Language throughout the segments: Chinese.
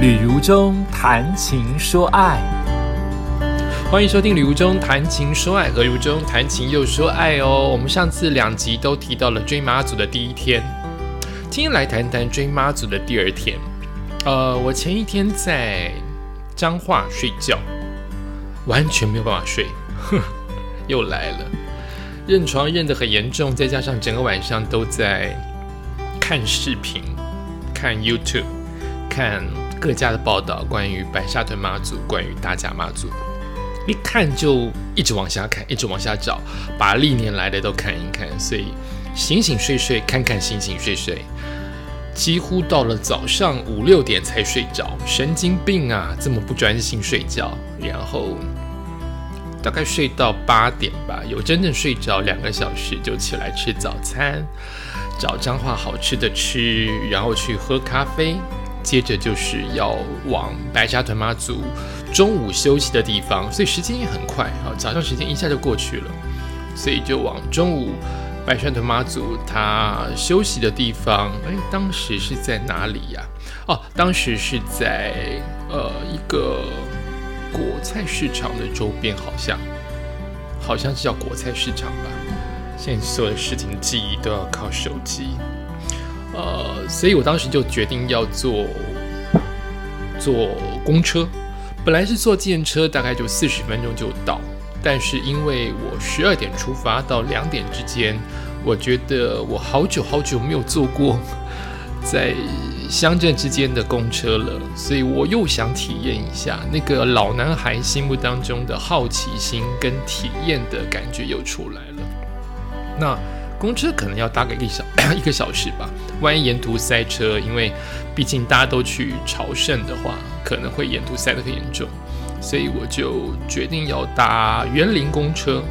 旅如中谈情说爱，欢迎收听《旅如中谈情说爱》，和如中谈情又说爱哦。我们上次两集都提到了追妈祖的第一天，今天来谈谈追妈祖的第二天。呃，我前一天在彰化睡觉，完全没有办法睡，又来了，认床认得很严重，再加上整个晚上都在看视频、看 YouTube、看。各家的报道，关于白沙屯妈祖，关于大甲妈祖，一看就一直往下看，一直往下找，把历年来的都看一看。所以醒醒睡睡，看看醒醒睡睡，几乎到了早上五六点才睡着，神经病啊！这么不专心睡觉，然后大概睡到八点吧，有真正睡着两个小时，就起来吃早餐，找彰化好吃的吃，然后去喝咖啡。接着就是要往白沙屯妈祖中午休息的地方，所以时间也很快啊，早上时间一下就过去了，所以就往中午白沙屯妈祖他休息的地方。哎，当时是在哪里呀？哦，当时是在呃一个果菜市场的周边，好像好像是叫果菜市场吧。现在所有的事情记忆都要靠手机。呃，所以我当时就决定要坐坐公车，本来是坐电车，大概就四十分钟就到。但是因为我十二点出发到两点之间，我觉得我好久好久没有坐过在乡镇之间的公车了，所以我又想体验一下那个老男孩心目当中的好奇心跟体验的感觉又出来了。那。公车可能要搭个一小 一个小时吧，万一沿途塞车，因为毕竟大家都去朝圣的话，可能会沿途塞得很严重，所以我就决定要搭园林公车，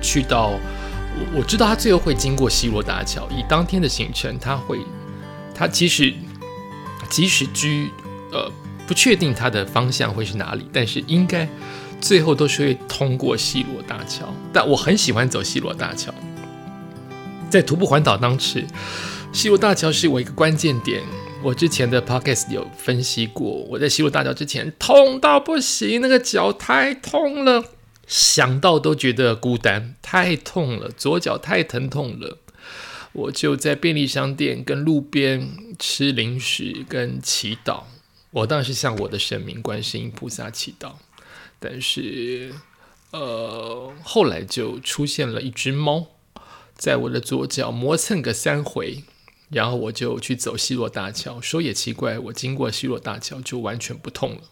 去到我我知道他最后会经过西罗大桥，以当天的行程，他会他即使即使居呃不确定他的方向会是哪里，但是应该最后都是会通过西罗大桥，但我很喜欢走西罗大桥。在徒步环岛当时，西罗大桥是我一个关键点。我之前的 podcast 有分析过，我在西罗大桥之前痛到不行，那个脚太痛了，想到都觉得孤单，太痛了，左脚太疼痛了。我就在便利商店跟路边吃零食跟祈祷，我当然是向我的神明观世音菩萨祈祷。但是，呃，后来就出现了一只猫。在我的左脚磨蹭个三回，然后我就去走西洛大桥。说也奇怪，我经过西洛大桥就完全不痛了。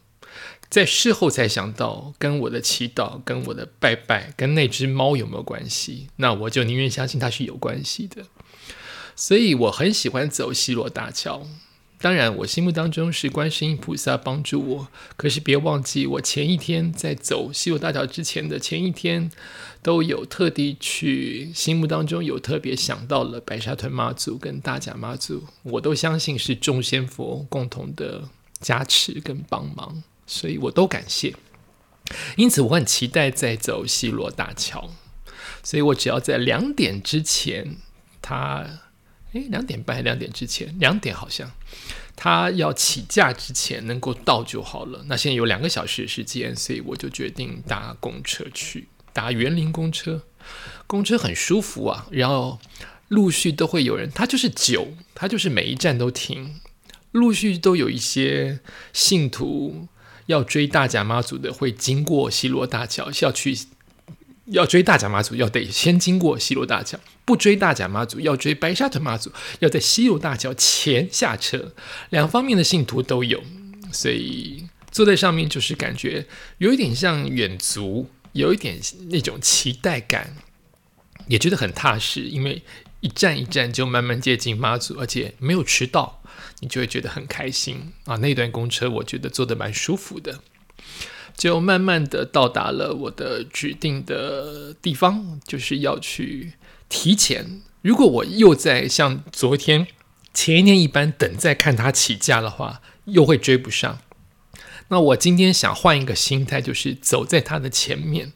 在事后才想到，跟我的祈祷、跟我的拜拜、跟那只猫有没有关系？那我就宁愿相信它是有关系的。所以我很喜欢走西洛大桥。当然，我心目当中是观世音菩萨帮助我。可是别忘记，我前一天在走西游大桥之前的前一天，都有特地去心目当中有特别想到了白沙屯妈祖跟大甲妈祖，我都相信是众仙佛共同的加持跟帮忙，所以我都感谢。因此，我很期待在走西罗大桥，所以我只要在两点之前，他。诶，两点半，两点之前，两点好像他要起驾之前能够到就好了。那现在有两个小时时间，所以我就决定搭公车去，搭园林公车。公车很舒服啊，然后陆续都会有人，他就是久，他就是每一站都停，陆续都有一些信徒要追大甲妈祖的，会经过西罗大桥，是要去。要追大甲妈祖，要得先经过西罗大桥；不追大甲妈祖，要追白沙屯妈祖，要在西罗大桥前下车。两方面的信徒都有，所以坐在上面就是感觉有一点像远足，有一点那种期待感，也觉得很踏实，因为一站一站就慢慢接近妈祖，而且没有迟到，你就会觉得很开心啊！那段公车我觉得坐得蛮舒服的。就慢慢的到达了我的指定的地方，就是要去提前。如果我又在像昨天、前一天一般等在看他起价的话，又会追不上。那我今天想换一个心态，就是走在他的前面，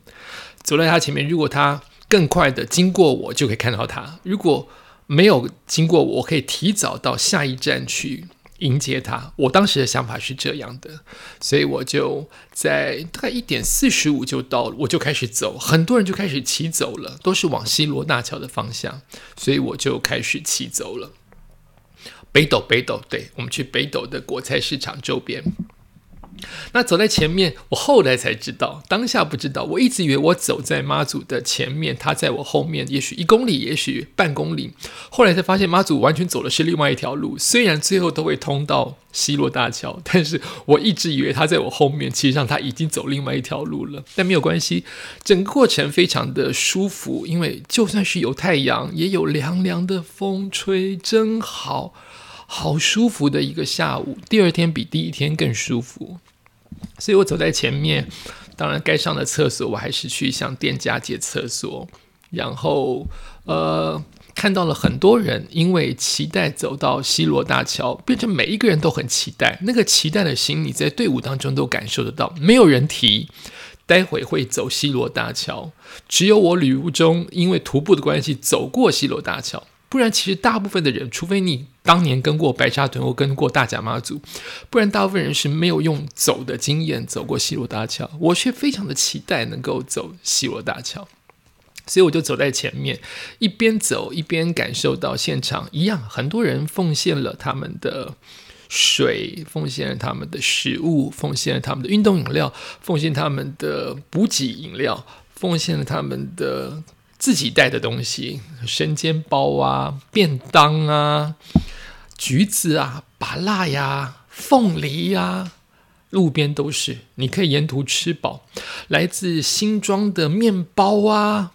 走在他前面。如果他更快的经过我，就可以看到他；如果没有经过，我可以提早到下一站去。迎接他。我当时的想法是这样的，所以我就在大概一点四十五就到了，我就开始走，很多人就开始骑走了，都是往西罗大桥的方向，所以我就开始骑走了。北斗，北斗，对我们去北斗的国菜市场周边。那走在前面，我后来才知道，当下不知道。我一直以为我走在妈祖的前面，他在我后面，也许一公里，也许半公里。后来才发现，妈祖完全走的是另外一条路。虽然最后都会通到西洛大桥，但是我一直以为他在我后面，其实上他已经走另外一条路了。但没有关系，整个过程非常的舒服，因为就算是有太阳，也有凉凉的风吹，真好。好舒服的一个下午，第二天比第一天更舒服，所以我走在前面。当然，该上的厕所我还是去向店家借厕所。然后，呃，看到了很多人因为期待走到西罗大桥，变成每一个人都很期待。那个期待的心，你在队伍当中都感受得到。没有人提待会会走西罗大桥，只有我旅途中因为徒步的关系走过西罗大桥。不然，其实大部分的人，除非你当年跟过白沙屯或跟过大甲妈祖，不然大部分人是没有用走的经验走过西罗大桥。我却非常的期待能够走西罗大桥，所以我就走在前面，一边走一边感受到现场一样，很多人奉献了他们的水，奉献了他们的食物，奉献了他们的运动饮料，奉献他们的补给饮料，奉献了他们的。自己带的东西，生煎包啊、便当啊、橘子啊、芭辣呀、凤梨呀，路边都是，你可以沿途吃饱。来自新庄的面包啊，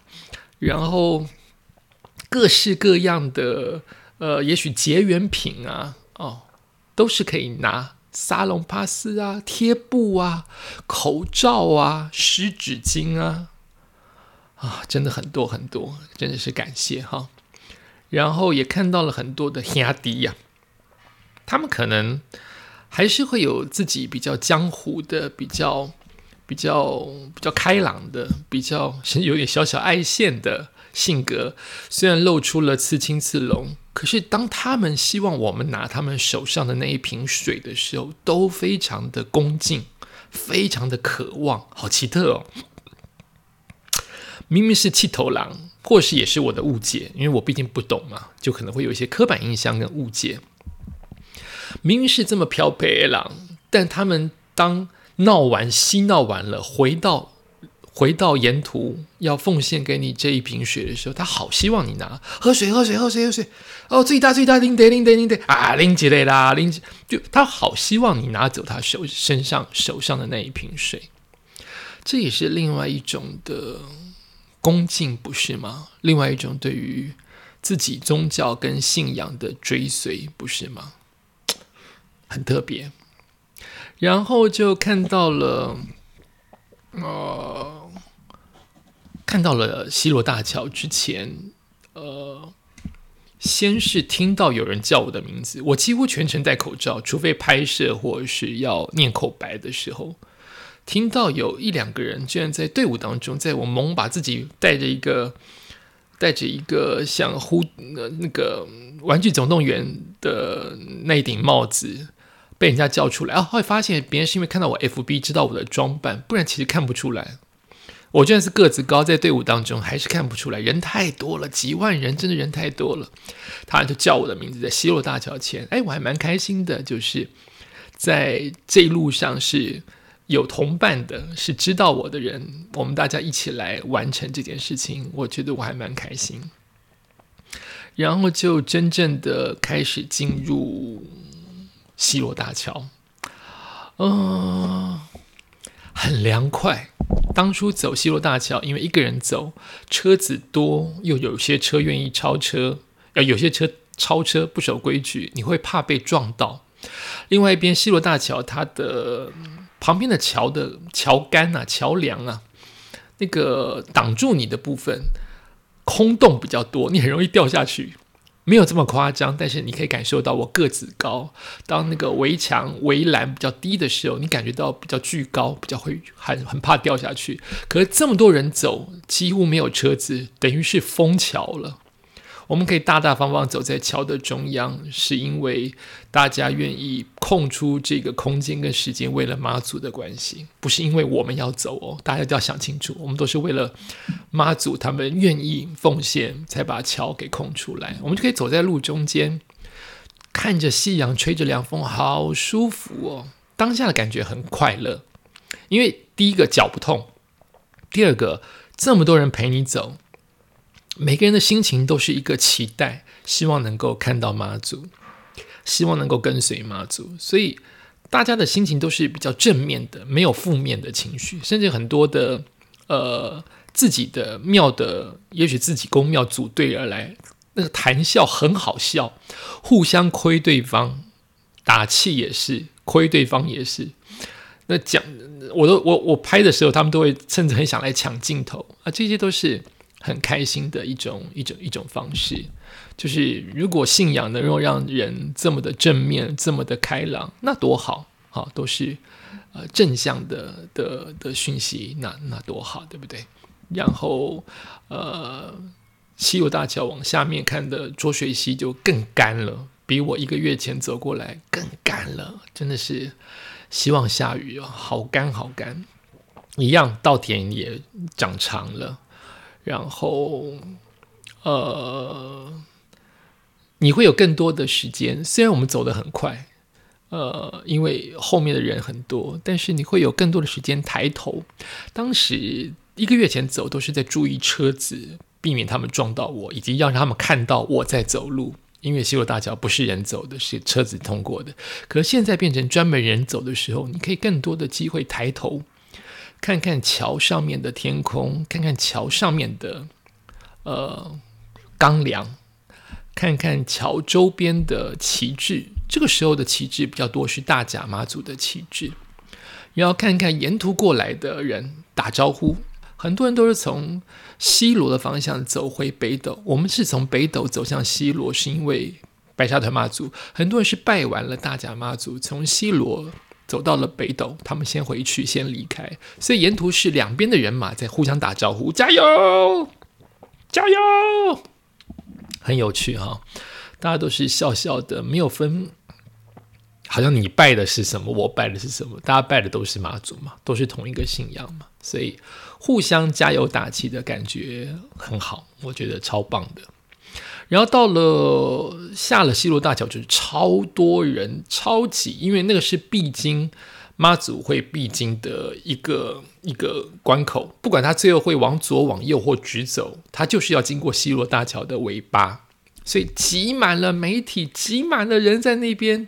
然后各式各样的呃，也许结缘品啊，哦，都是可以拿。沙龙帕斯啊、贴布啊、口罩啊、湿纸巾啊。啊，真的很多很多，真的是感谢哈。然后也看到了很多的兄弟呀，他们可能还是会有自己比较江湖的、比较比较比较开朗的、比较 有点小小爱线的性格。虽然露出了刺青刺龙，可是当他们希望我们拿他们手上的那一瓶水的时候，都非常的恭敬，非常的渴望，好奇特哦。明明是气头狼，或是也是我的误解，因为我毕竟不懂嘛，就可能会有一些刻板印象跟误解。明明是这么漂白狼，但他们当闹完、嬉闹完了，回到回到沿途要奉献给你这一瓶水的时候，他好希望你拿喝水、喝水、喝水、喝水。哦，最大最大，拎得拎得拎得啊，拎起来啦，拎起就他好希望你拿走他手身上手上的那一瓶水，这也是另外一种的。恭敬不是吗？另外一种对于自己宗教跟信仰的追随不是吗？很特别。然后就看到了，呃，看到了西罗大桥之前，呃，先是听到有人叫我的名字，我几乎全程戴口罩，除非拍摄或是要念口白的时候。听到有一两个人居然在队伍当中，在我猛把自己戴着一个戴着一个像呼呃那个玩具总动员的那顶帽子，被人家叫出来啊！后发现别人是因为看到我 FB 知道我的装扮，不然其实看不出来。我居然是个子高，在队伍当中还是看不出来，人太多了，几万人，真的人太多了。他就叫我的名字，在西洛大桥前，哎，我还蛮开心的，就是在这一路上是。有同伴的，是知道我的人，我们大家一起来完成这件事情，我觉得我还蛮开心。然后就真正的开始进入西罗大桥，嗯，很凉快。当初走西罗大桥，因为一个人走，车子多，又有些车愿意超车，呃，有些车超车不守规矩，你会怕被撞到。另外一边，西罗大桥它的。旁边的桥的桥杆啊、桥梁啊，那个挡住你的部分空洞比较多，你很容易掉下去。没有这么夸张，但是你可以感受到我个子高。当那个围墙围栏比较低的时候，你感觉到比较巨高，比较会很很怕掉下去。可是这么多人走，几乎没有车子，等于是封桥了。我们可以大大方方走在桥的中央，是因为大家愿意空出这个空间跟时间，为了妈祖的关系，不是因为我们要走哦。大家都要想清楚，我们都是为了妈祖他们愿意奉献，才把桥给空出来。我们就可以走在路中间，看着夕阳，吹着凉风，好舒服哦。当下的感觉很快乐，因为第一个脚不痛，第二个这么多人陪你走。每个人的心情都是一个期待，希望能够看到妈祖，希望能够跟随妈祖，所以大家的心情都是比较正面的，没有负面的情绪。甚至很多的呃自己的庙的，也许自己公庙组队而来，那个谈笑很好笑，互相亏对方，打气也是亏对方也是。那讲我都我我拍的时候，他们都会甚至很想来抢镜头啊，这些都是。很开心的一种一种一种方式，就是如果信仰能够让人这么的正面、这么的开朗，那多好！好，都是呃正向的的的讯息，那那多好，对不对？然后呃，西游大桥往下面看的浊水溪就更干了，比我一个月前走过来更干了，真的是希望下雨哦，好干好干，一样稻田也长长了。然后，呃，你会有更多的时间。虽然我们走得很快，呃，因为后面的人很多，但是你会有更多的时间抬头。当时一个月前走，都是在注意车子，避免他们撞到我，以及要让他们看到我在走路。因为西罗大桥不是人走的，是车子通过的。可是现在变成专门人走的时候，你可以更多的机会抬头。看看桥上面的天空，看看桥上面的呃钢梁，看看桥周边的旗帜。这个时候的旗帜比较多是大甲妈祖的旗帜。然后看看沿途过来的人打招呼，很多人都是从西罗的方向走回北斗。我们是从北斗走向西罗，是因为白沙屯妈祖。很多人是拜完了大甲妈祖，从西罗。走到了北斗，他们先回去，先离开，所以沿途是两边的人马在互相打招呼，加油，加油，很有趣哈，大家都是笑笑的，没有分，好像你拜的是什么，我拜的是什么，大家拜的都是妈祖嘛，都是同一个信仰嘛，所以互相加油打气的感觉很好，我觉得超棒的。然后到了下了西罗大桥，就是超多人、超挤，因为那个是必经妈祖会必经的一个一个关口。不管他最后会往左、往右或直走，他就是要经过西罗大桥的尾巴，所以挤满了媒体，挤满了人在那边。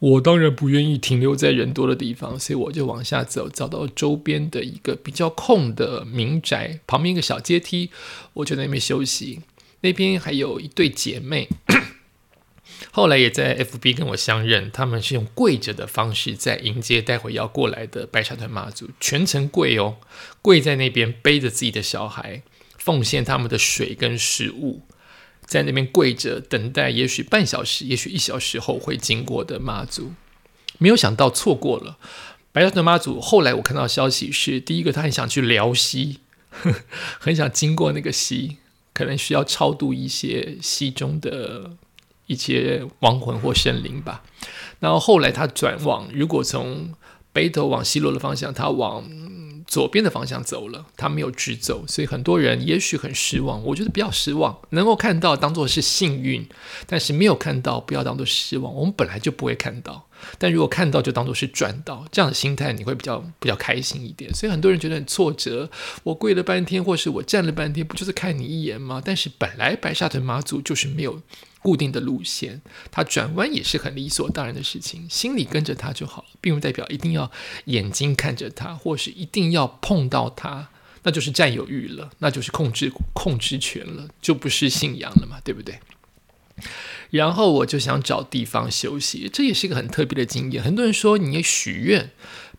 我当然不愿意停留在人多的地方，所以我就往下走，找到周边的一个比较空的民宅，旁边一个小阶梯，我就在那边休息。那边还有一对姐妹，后来也在 FB 跟我相认。他们是用跪着的方式在迎接待会要过来的白沙屯妈祖，全程跪哦，跪在那边背着自己的小孩，奉献他们的水跟食物，在那边跪着等待，也许半小时，也许一小时后会经过的妈祖。没有想到错过了白沙屯妈祖。后来我看到消息是，第一个他很想去辽西，很想经过那个溪。可能需要超度一些戏中的一些亡魂或神灵吧。然后后来他转往，如果从北斗往西落的方向，他往左边的方向走了，他没有直走，所以很多人也许很失望。我觉得不要失望，能够看到当做是幸运，但是没有看到不要当做失望。我们本来就不会看到。但如果看到就当做是赚到，这样的心态你会比较比较开心一点。所以很多人觉得很挫折，我跪了半天，或是我站了半天，不就是看你一眼吗？但是本来白沙屯妈祖就是没有固定的路线，他转弯也是很理所当然的事情，心里跟着他就好，并不代表一定要眼睛看着他，或是一定要碰到他，那就是占有欲了，那就是控制控制权了，就不是信仰了嘛，对不对？然后我就想找地方休息，这也是一个很特别的经验。很多人说你许愿，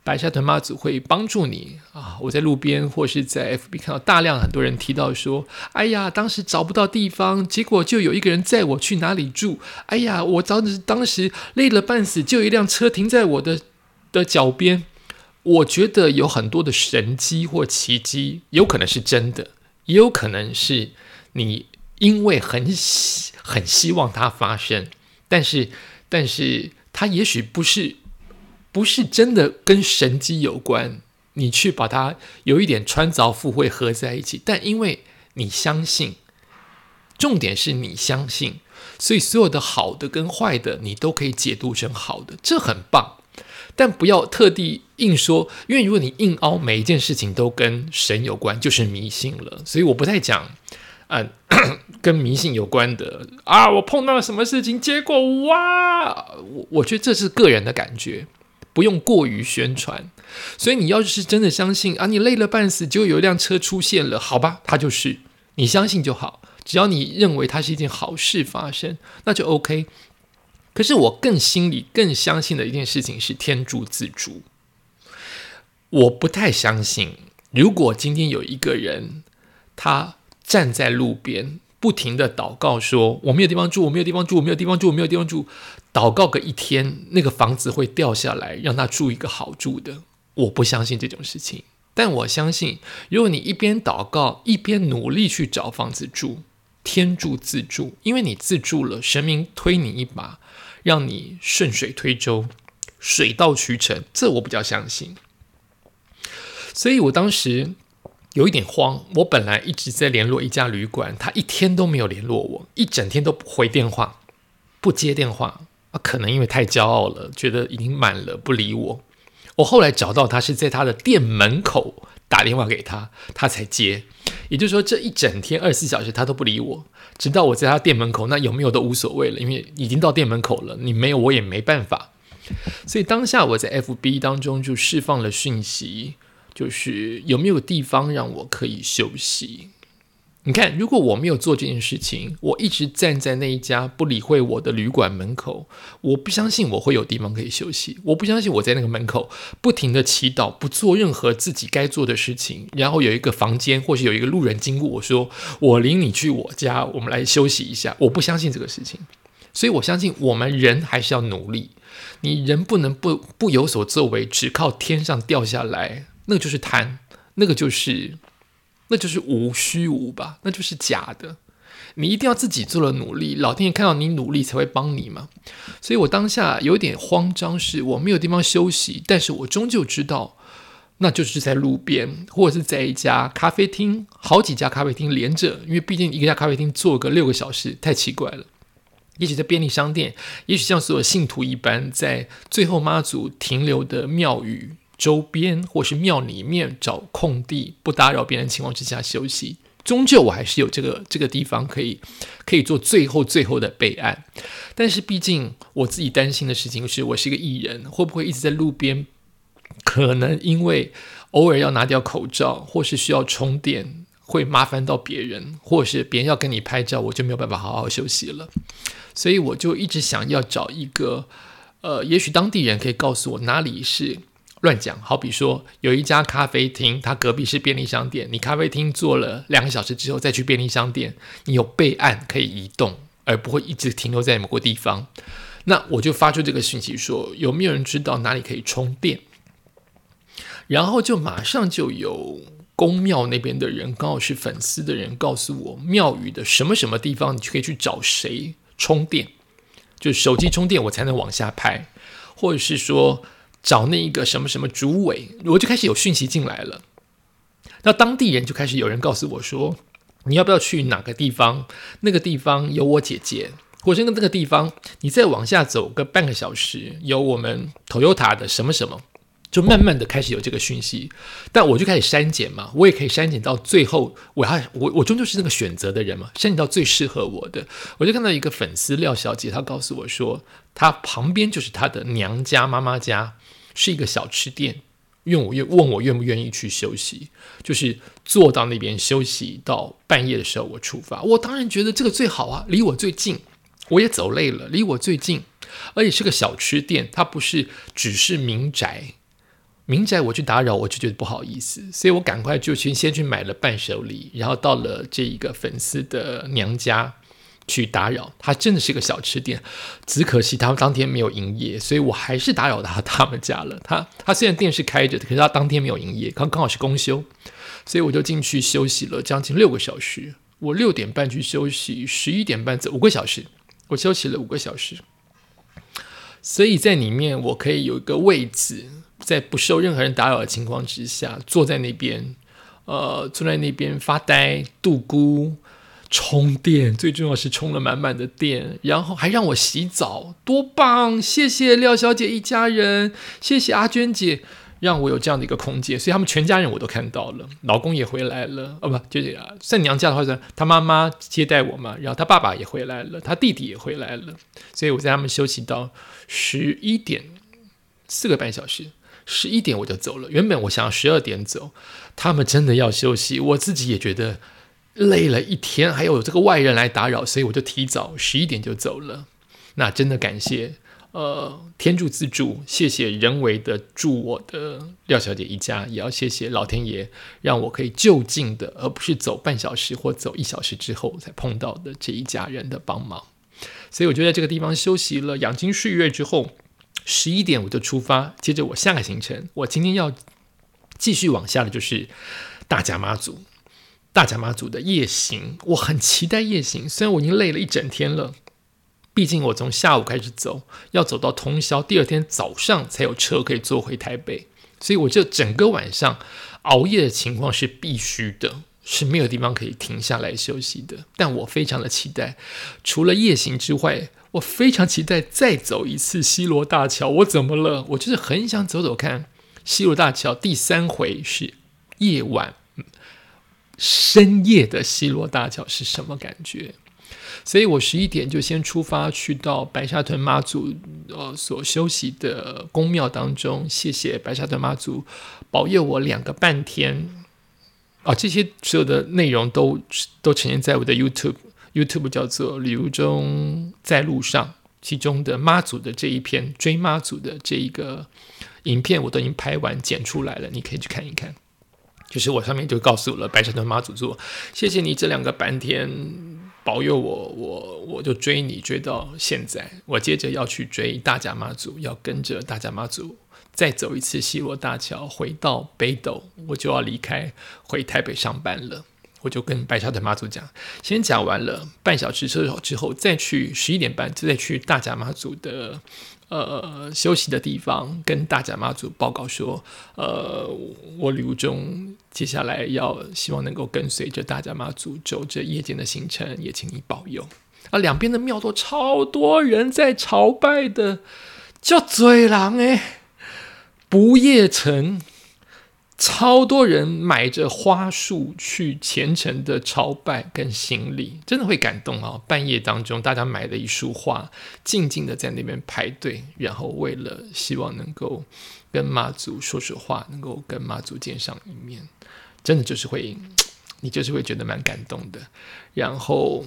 白沙屯妈祖会帮助你啊！我在路边或是在 FB 看到大量很多人提到说：“哎呀，当时找不到地方，结果就有一个人载我去哪里住。哎呀，我当时当时累了半死，就有一辆车停在我的的脚边。”我觉得有很多的神机或奇迹，有可能是真的，也有可能是你。因为很希很希望它发生，但是但是它也许不是不是真的跟神机有关，你去把它有一点穿凿附会合在一起，但因为你相信，重点是你相信，所以所有的好的跟坏的你都可以解读成好的，这很棒。但不要特地硬说，因为如果你硬凹每一件事情都跟神有关，就是迷信了。所以我不太讲，嗯，跟迷信有关的啊。我碰到了什么事情，结果哇，我我觉得这是个人的感觉，不用过于宣传。所以你要是真的相信啊，你累了半死，就有一辆车出现了，好吧，它就是你相信就好。只要你认为它是一件好事发生，那就 OK。可是我更心里更相信的一件事情是天助自助。我不太相信，如果今天有一个人，他站在路边不停的祷告，说我没有地方住，我没有地方住，我没有地方住，我没有地方住，祷告个一天，那个房子会掉下来，让他住一个好住的。我不相信这种事情，但我相信，如果你一边祷告一边努力去找房子住，天助自助，因为你自助了，神明推你一把。让你顺水推舟，水到渠成，这我比较相信。所以我当时有一点慌。我本来一直在联络一家旅馆，他一天都没有联络我，一整天都不回电话，不接电话啊。可能因为太骄傲了，觉得已经满了，不理我。我后来找到他是在他的店门口打电话给他，他才接。也就是说，这一整天二十四小时他都不理我。直到我在他店门口，那有没有都无所谓了，因为已经到店门口了，你没有我也没办法。所以当下我在 FB 当中就释放了讯息，就是有没有地方让我可以休息。你看，如果我没有做这件事情，我一直站在那一家不理会我的旅馆门口，我不相信我会有地方可以休息。我不相信我在那个门口不停的祈祷，不做任何自己该做的事情，然后有一个房间或是有一个路人经过，我说我领你去我家，我们来休息一下。我不相信这个事情，所以我相信我们人还是要努力。你人不能不不有所作为，只靠天上掉下来，那个就是贪，那个就是。那就是无虚无吧，那就是假的。你一定要自己做了努力，老天爷看到你努力才会帮你嘛。所以我当下有点慌张，是我没有地方休息，但是我终究知道，那就是在路边或者是在一家咖啡厅，好几家咖啡厅连着，因为毕竟一家咖啡厅坐个六个小时太奇怪了。也许在便利商店，也许像所有信徒一般，在最后妈祖停留的庙宇。周边或是庙里面找空地，不打扰别人情况之下休息，终究我还是有这个这个地方可以可以做最后最后的备案。但是毕竟我自己担心的事情是，我是一个艺人，会不会一直在路边？可能因为偶尔要拿掉口罩，或是需要充电，会麻烦到别人，或是别人要跟你拍照，我就没有办法好好休息了。所以我就一直想要找一个，呃，也许当地人可以告诉我哪里是。乱讲，好比说有一家咖啡厅，它隔壁是便利商店。你咖啡厅坐了两个小时之后，再去便利商店，你有备案可以移动，而不会一直停留在某个地方。那我就发出这个讯息说，有没有人知道哪里可以充电？然后就马上就有公庙那边的人，刚好是粉丝的人，告诉我庙宇的什么什么地方，你就可以去找谁充电，就手机充电，我才能往下拍，或者是说。找那一个什么什么主委，我就开始有讯息进来了。那当地人就开始有人告诉我说：“你要不要去哪个地方？那个地方有我姐姐，或者那个地方，你再往下走个半个小时，有我们 Toyota 的什么什么。”就慢慢的开始有这个讯息，但我就开始删减嘛，我也可以删减到最后，我还我我终究是那个选择的人嘛，删减到最适合我的。我就看到一个粉丝廖小姐，她告诉我说，她旁边就是她的娘家妈妈家，是一个小吃店，愿我愿问我愿不愿意去休息，就是坐到那边休息到半夜的时候我出发，我当然觉得这个最好啊，离我最近，我也走累了，离我最近，而且是个小吃店，它不是只是民宅。民宅我去打扰，我就觉得不好意思，所以我赶快就去先去买了伴手礼，然后到了这一个粉丝的娘家去打扰。他真的是个小吃店，只可惜他们当天没有营业，所以我还是打扰到他们家了。他 他虽然店是开着的，可是他当天没有营业，刚刚好是公休，所以我就进去休息了将近六个小时。我六点半去休息，十一点半走五个小时，我休息了五个小时。所以在里面，我可以有一个位置，在不受任何人打扰的情况之下，坐在那边，呃，坐在那边发呆、度孤、充电，最重要是充了满满的电，然后还让我洗澡，多棒！谢谢廖小姐一家人，谢谢阿娟姐。让我有这样的一个空间，所以他们全家人我都看到了，老公也回来了，哦不，就是算娘家的话是，他妈妈接待我嘛，然后他爸爸也回来了，他弟弟也回来了，所以我在他们休息到十一点，四个半小时，十一点我就走了。原本我想要十二点走，他们真的要休息，我自己也觉得累了一天，还有这个外人来打扰，所以我就提早十一点就走了。那真的感谢。呃，天助自助，谢谢人为的助我的廖小姐一家，也要谢谢老天爷，让我可以就近的，而不是走半小时或走一小时之后才碰到的这一家人的帮忙。所以我就在这个地方休息了，养精蓄锐之后，十一点我就出发，接着我下个行程，我今天要继续往下的就是大甲妈祖，大甲妈祖的夜行，我很期待夜行，虽然我已经累了一整天了。毕竟我从下午开始走，要走到通宵，第二天早上才有车可以坐回台北，所以我这整个晚上熬夜的情况是必须的，是没有地方可以停下来休息的。但我非常的期待，除了夜行之外，我非常期待再走一次西罗大桥。我怎么了？我就是很想走走看西罗大桥第三回是夜晚深夜的西罗大桥是什么感觉？所以我十一点就先出发，去到白沙屯妈祖呃所休息的宫庙当中，谢谢白沙屯妈祖保佑我两个半天啊！这些所有的内容都都呈现在我的 YouTube YouTube 叫做旅游中在路上，其中的妈祖的这一篇追妈祖的这一个影片，我都已经拍完剪出来了，你可以去看一看。就是我上面就告诉了白沙屯妈祖说，谢谢你这两个半天。保佑我，我我就追你追到现在。我接着要去追大甲妈祖，要跟着大甲妈祖再走一次西罗大桥，回到北斗，我就要离开回台北上班了。我就跟白沙屯妈祖讲，先讲完了半小时车之后，再去十一点半，再去大甲妈祖的。呃，休息的地方跟大甲妈祖报告说，呃，我旅途中接下来要希望能够跟随着大甲妈祖走这夜间的行程，也请你保佑。啊，两边的庙都超多人在朝拜的，叫嘴狼哎，不夜城。超多人买着花束去虔诚的朝拜跟行礼，真的会感动啊！半夜当中，大家买了一束花，静静的在那边排队，然后为了希望能够跟妈祖说说话，能够跟妈祖见上一面，真的就是会，你就是会觉得蛮感动的。然后，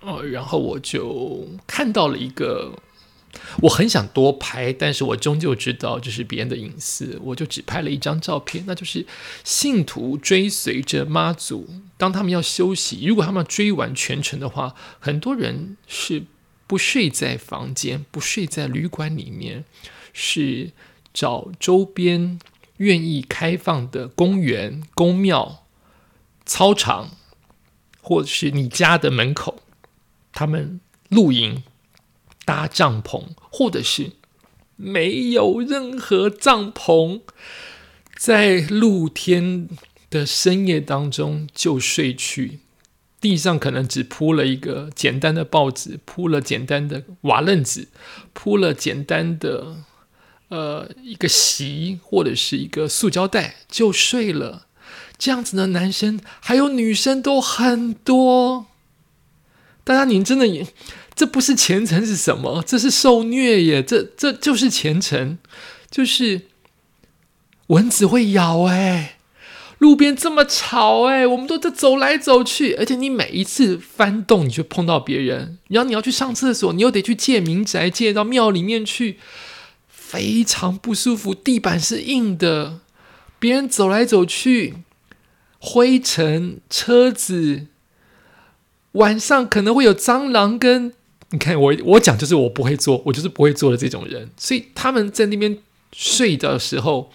哦，然后我就看到了一个。我很想多拍，但是我终究知道这是别人的隐私，我就只拍了一张照片，那就是信徒追随着妈祖，当他们要休息，如果他们追完全程的话，很多人是不睡在房间，不睡在旅馆里面，是找周边愿意开放的公园、公庙、操场，或者是你家的门口，他们露营。搭帐篷，或者是没有任何帐篷，在露天的深夜当中就睡去，地上可能只铺了一个简单的报纸，铺了简单的瓦楞纸，铺了简单的呃一个席或者是一个塑胶袋就睡了。这样子的男生还有女生都很多，大家您真的也。这不是虔诚是什么？这是受虐耶！这这就是虔诚，就是蚊子会咬哎，路边这么吵哎，我们都在走来走去，而且你每一次翻动，你就碰到别人，然后你要去上厕所，你又得去借民宅，借到庙里面去，非常不舒服。地板是硬的，别人走来走去，灰尘、车子，晚上可能会有蟑螂跟。你看我，我讲就是我不会做，我就是不会做的这种人。所以他们在那边睡的时候，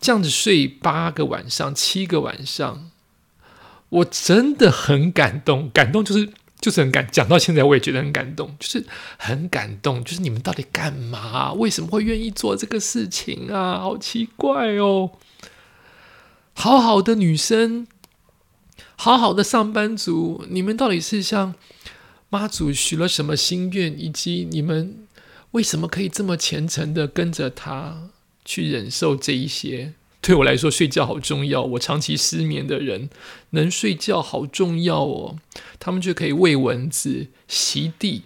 这样子睡八个晚上、七个晚上，我真的很感动，感动就是就是很感，讲到现在我也觉得很感动，就是很感动，就是你们到底干嘛？为什么会愿意做这个事情啊？好奇怪哦！好好的女生，好好的上班族，你们到底是像妈祖许了什么心愿，以及你们为什么可以这么虔诚的跟着他去忍受这一些？对我来说，睡觉好重要。我长期失眠的人，能睡觉好重要哦。他们就可以喂蚊子、席地，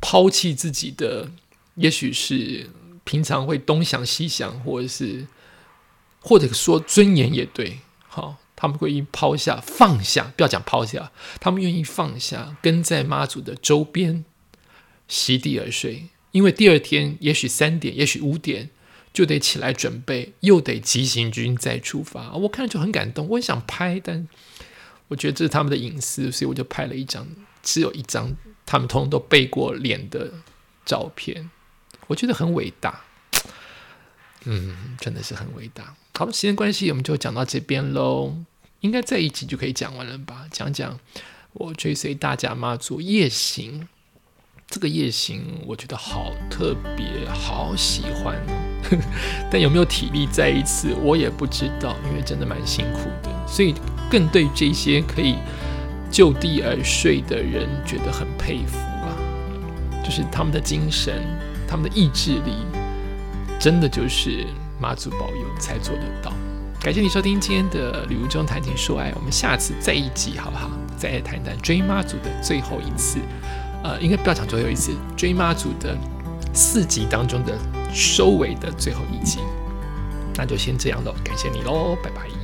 抛弃自己的，也许是平常会东想西想，或者是，或者说尊严也对。好，他们会一抛下、放下，不要讲抛下，他们愿意放下，跟在妈祖的周边，席地而睡。因为第二天，也许三点，也许五点。就得起来准备，又得急行军再出发。我看了就很感动，我很想拍，但我觉得这是他们的隐私，所以我就拍了一张，只有一张他们通通都背过脸的照片。我觉得很伟大，嗯，真的是很伟大。好，时间关系，我们就讲到这边喽。应该在一集就可以讲完了吧？讲讲我追随大甲妈祖夜行。这个夜行我觉得好特别，好喜欢哦。但有没有体力再一次，我也不知道，因为真的蛮辛苦的。所以更对这些可以就地而睡的人觉得很佩服啊！就是他们的精神，他们的意志力，真的就是妈祖保佑才做得到。感谢你收听今天的旅途中谈情说爱，我们下次再一集好不好？再谈谈追妈祖的最后一次。呃，应该不要讲最后一次追妈祖的四集当中的收尾的最后一集，那就先这样喽，感谢你喽，拜拜。